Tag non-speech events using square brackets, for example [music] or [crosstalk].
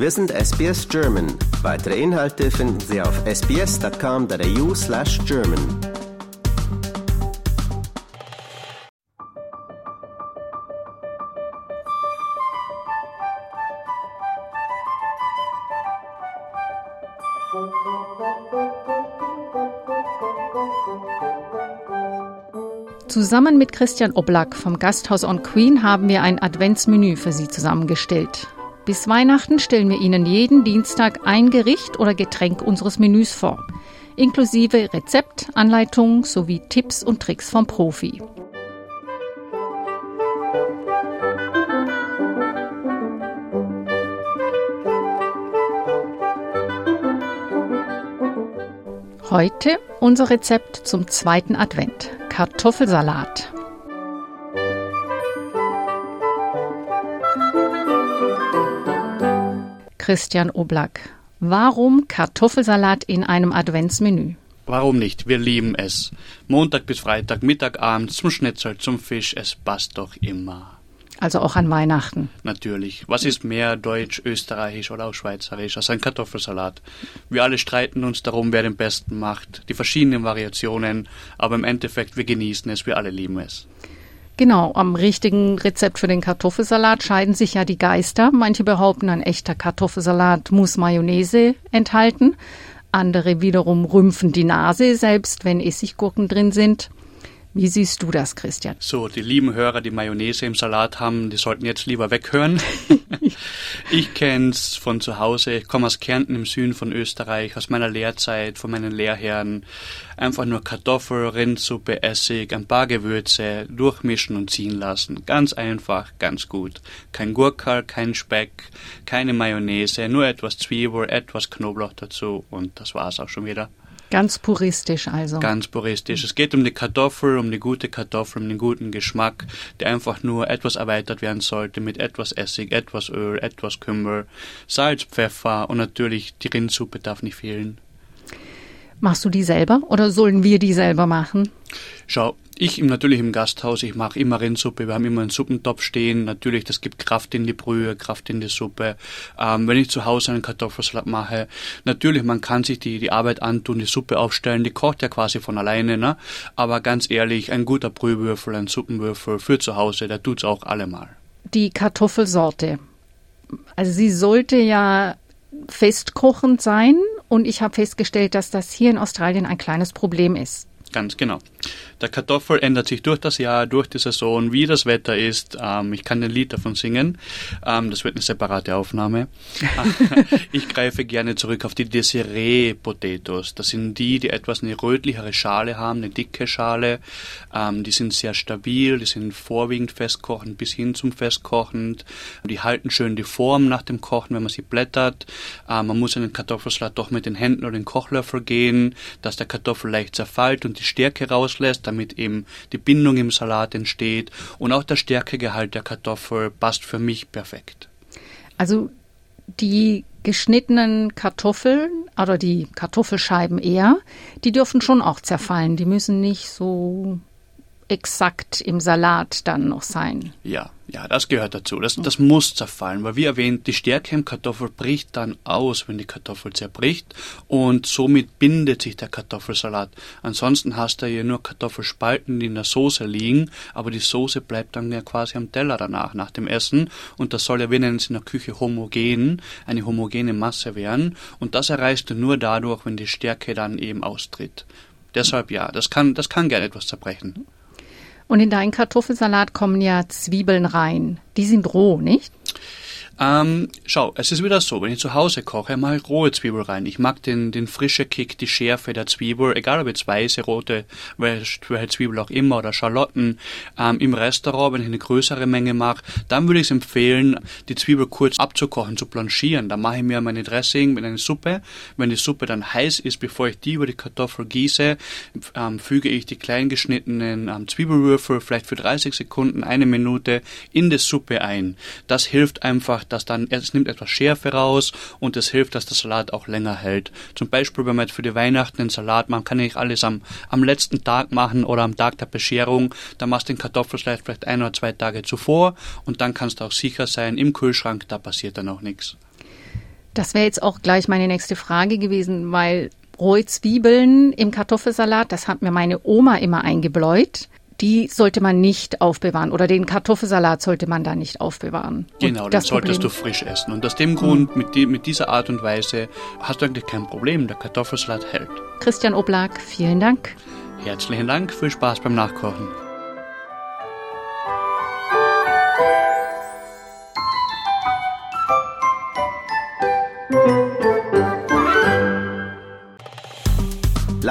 Wir sind SBS German. Weitere Inhalte finden Sie auf sbs.com.au slash German. Zusammen mit Christian Oblak vom Gasthaus on Queen haben wir ein Adventsmenü für Sie zusammengestellt. Bis Weihnachten stellen wir Ihnen jeden Dienstag ein Gericht oder Getränk unseres Menüs vor, inklusive Rezept, Anleitung sowie Tipps und Tricks vom Profi. Heute unser Rezept zum zweiten Advent. Kartoffelsalat. Christian Oblak, warum Kartoffelsalat in einem Adventsmenü? Warum nicht? Wir lieben es. Montag bis Freitag, Mittag, Abend, zum Schnitzel, zum Fisch, es passt doch immer. Also auch an Weihnachten. Natürlich. Was ist mehr deutsch, österreichisch oder auch schweizerisch als ein Kartoffelsalat? Wir alle streiten uns darum, wer den besten macht, die verschiedenen Variationen, aber im Endeffekt, wir genießen es, wir alle lieben es. Genau, am richtigen Rezept für den Kartoffelsalat scheiden sich ja die Geister. Manche behaupten, ein echter Kartoffelsalat muss Mayonnaise enthalten. Andere wiederum rümpfen die Nase, selbst wenn Essiggurken drin sind. Wie siehst du das, Christian? So, die lieben Hörer, die Mayonnaise im Salat haben, die sollten jetzt lieber weghören. [laughs] ich kenn's von zu Hause. Ich komme aus Kärnten im Süden von Österreich, aus meiner Lehrzeit, von meinen Lehrherren. Einfach nur Kartoffel, Rindsuppe, Essig, ein paar Gewürze, durchmischen und ziehen lassen. Ganz einfach, ganz gut. Kein Gurkel, kein Speck, keine Mayonnaise, nur etwas Zwiebel, etwas Knoblauch dazu und das war's auch schon wieder. Ganz puristisch also. Ganz puristisch. Es geht um die Kartoffel, um die gute Kartoffel, um den guten Geschmack, der einfach nur etwas erweitert werden sollte mit etwas Essig, etwas Öl, etwas Kümmel, Salz, Pfeffer und natürlich die Rindsuppe darf nicht fehlen. Machst du die selber oder sollen wir die selber machen? Schau, ich natürlich im Gasthaus, ich mache immer Rindsuppe, wir haben immer einen Suppentopf stehen. Natürlich, das gibt Kraft in die Brühe, Kraft in die Suppe. Ähm, wenn ich zu Hause einen Kartoffelsalat mache, natürlich, man kann sich die, die Arbeit antun, die Suppe aufstellen, die kocht ja quasi von alleine, ne? Aber ganz ehrlich, ein guter Brühwürfel, ein Suppenwürfel für zu Hause, der tut's auch allemal. Die Kartoffelsorte. Also sie sollte ja festkochend sein und ich habe festgestellt, dass das hier in Australien ein kleines Problem ist. Ganz genau. Der Kartoffel ändert sich durch das Jahr, durch die Saison, wie das Wetter ist. Ähm, ich kann ein Lied davon singen. Ähm, das wird eine separate Aufnahme. [laughs] [laughs] ich greife gerne zurück auf die Desiree Potatoes. Das sind die, die etwas eine rötlichere Schale haben, eine dicke Schale. Ähm, die sind sehr stabil, die sind vorwiegend festkochend bis hin zum festkochend. Die halten schön die Form nach dem Kochen, wenn man sie blättert. Ähm, man muss in den Kartoffelsalat doch mit den Händen oder den Kochlöffel gehen, dass der Kartoffel leicht zerfällt und die Stärke rauslässt, damit eben die Bindung im Salat entsteht und auch der Stärkegehalt der Kartoffel passt für mich perfekt. Also die geschnittenen Kartoffeln oder die Kartoffelscheiben eher, die dürfen schon auch zerfallen. Die müssen nicht so exakt im Salat dann noch sein. Ja, ja, das gehört dazu. Das, das muss zerfallen, weil wie erwähnt, die Stärke im Kartoffel bricht dann aus, wenn die Kartoffel zerbricht und somit bindet sich der Kartoffelsalat. Ansonsten hast du ja nur Kartoffelspalten, die in der Soße liegen, aber die Soße bleibt dann ja quasi am Teller danach, nach dem Essen und das soll ja, wir nennen es in der Küche homogen, eine homogene Masse werden und das erreichst du nur dadurch, wenn die Stärke dann eben austritt. Deshalb ja, das kann, das kann gerne etwas zerbrechen. Und in deinen Kartoffelsalat kommen ja Zwiebeln rein. Die sind roh, nicht? Ähm, schau, es ist wieder so, wenn ich zu Hause koche, mache ich rohe Zwiebel rein. Ich mag den, den frische Kick, die Schärfe der Zwiebel, egal ob jetzt weiße, rote, welche Zwiebel auch immer oder Schalotten. Ähm, Im Restaurant, wenn ich eine größere Menge mache, dann würde ich es empfehlen, die Zwiebel kurz abzukochen, zu blanchieren. Dann mache ich mir meine Dressing mit einer Suppe. Wenn die Suppe dann heiß ist, bevor ich die über die Kartoffel gieße, ähm, füge ich die klein geschnittenen ähm, Zwiebelwürfel vielleicht für 30 Sekunden, eine Minute in die Suppe ein. Das hilft einfach, dass dann, es nimmt etwas Schärfe raus und es hilft, dass der Salat auch länger hält. Zum Beispiel, wenn man jetzt für die Weihnachten einen Salat macht, kann ich alles am, am letzten Tag machen oder am Tag der Bescherung. Dann machst du den Kartoffelsalat vielleicht ein oder zwei Tage zuvor und dann kannst du auch sicher sein, im Kühlschrank, da passiert dann auch nichts. Das wäre jetzt auch gleich meine nächste Frage gewesen, weil rohe Zwiebeln im Kartoffelsalat, das hat mir meine Oma immer eingebläut. Die sollte man nicht aufbewahren oder den Kartoffelsalat sollte man da nicht aufbewahren. Genau, Und den das solltest Problem- du frisch essen. Und aus dem Grund, mit, die, mit dieser Art und Weise, hast du eigentlich kein Problem. Der Kartoffelsalat hält. Christian Oblak, vielen Dank. Herzlichen Dank, viel Spaß beim Nachkochen.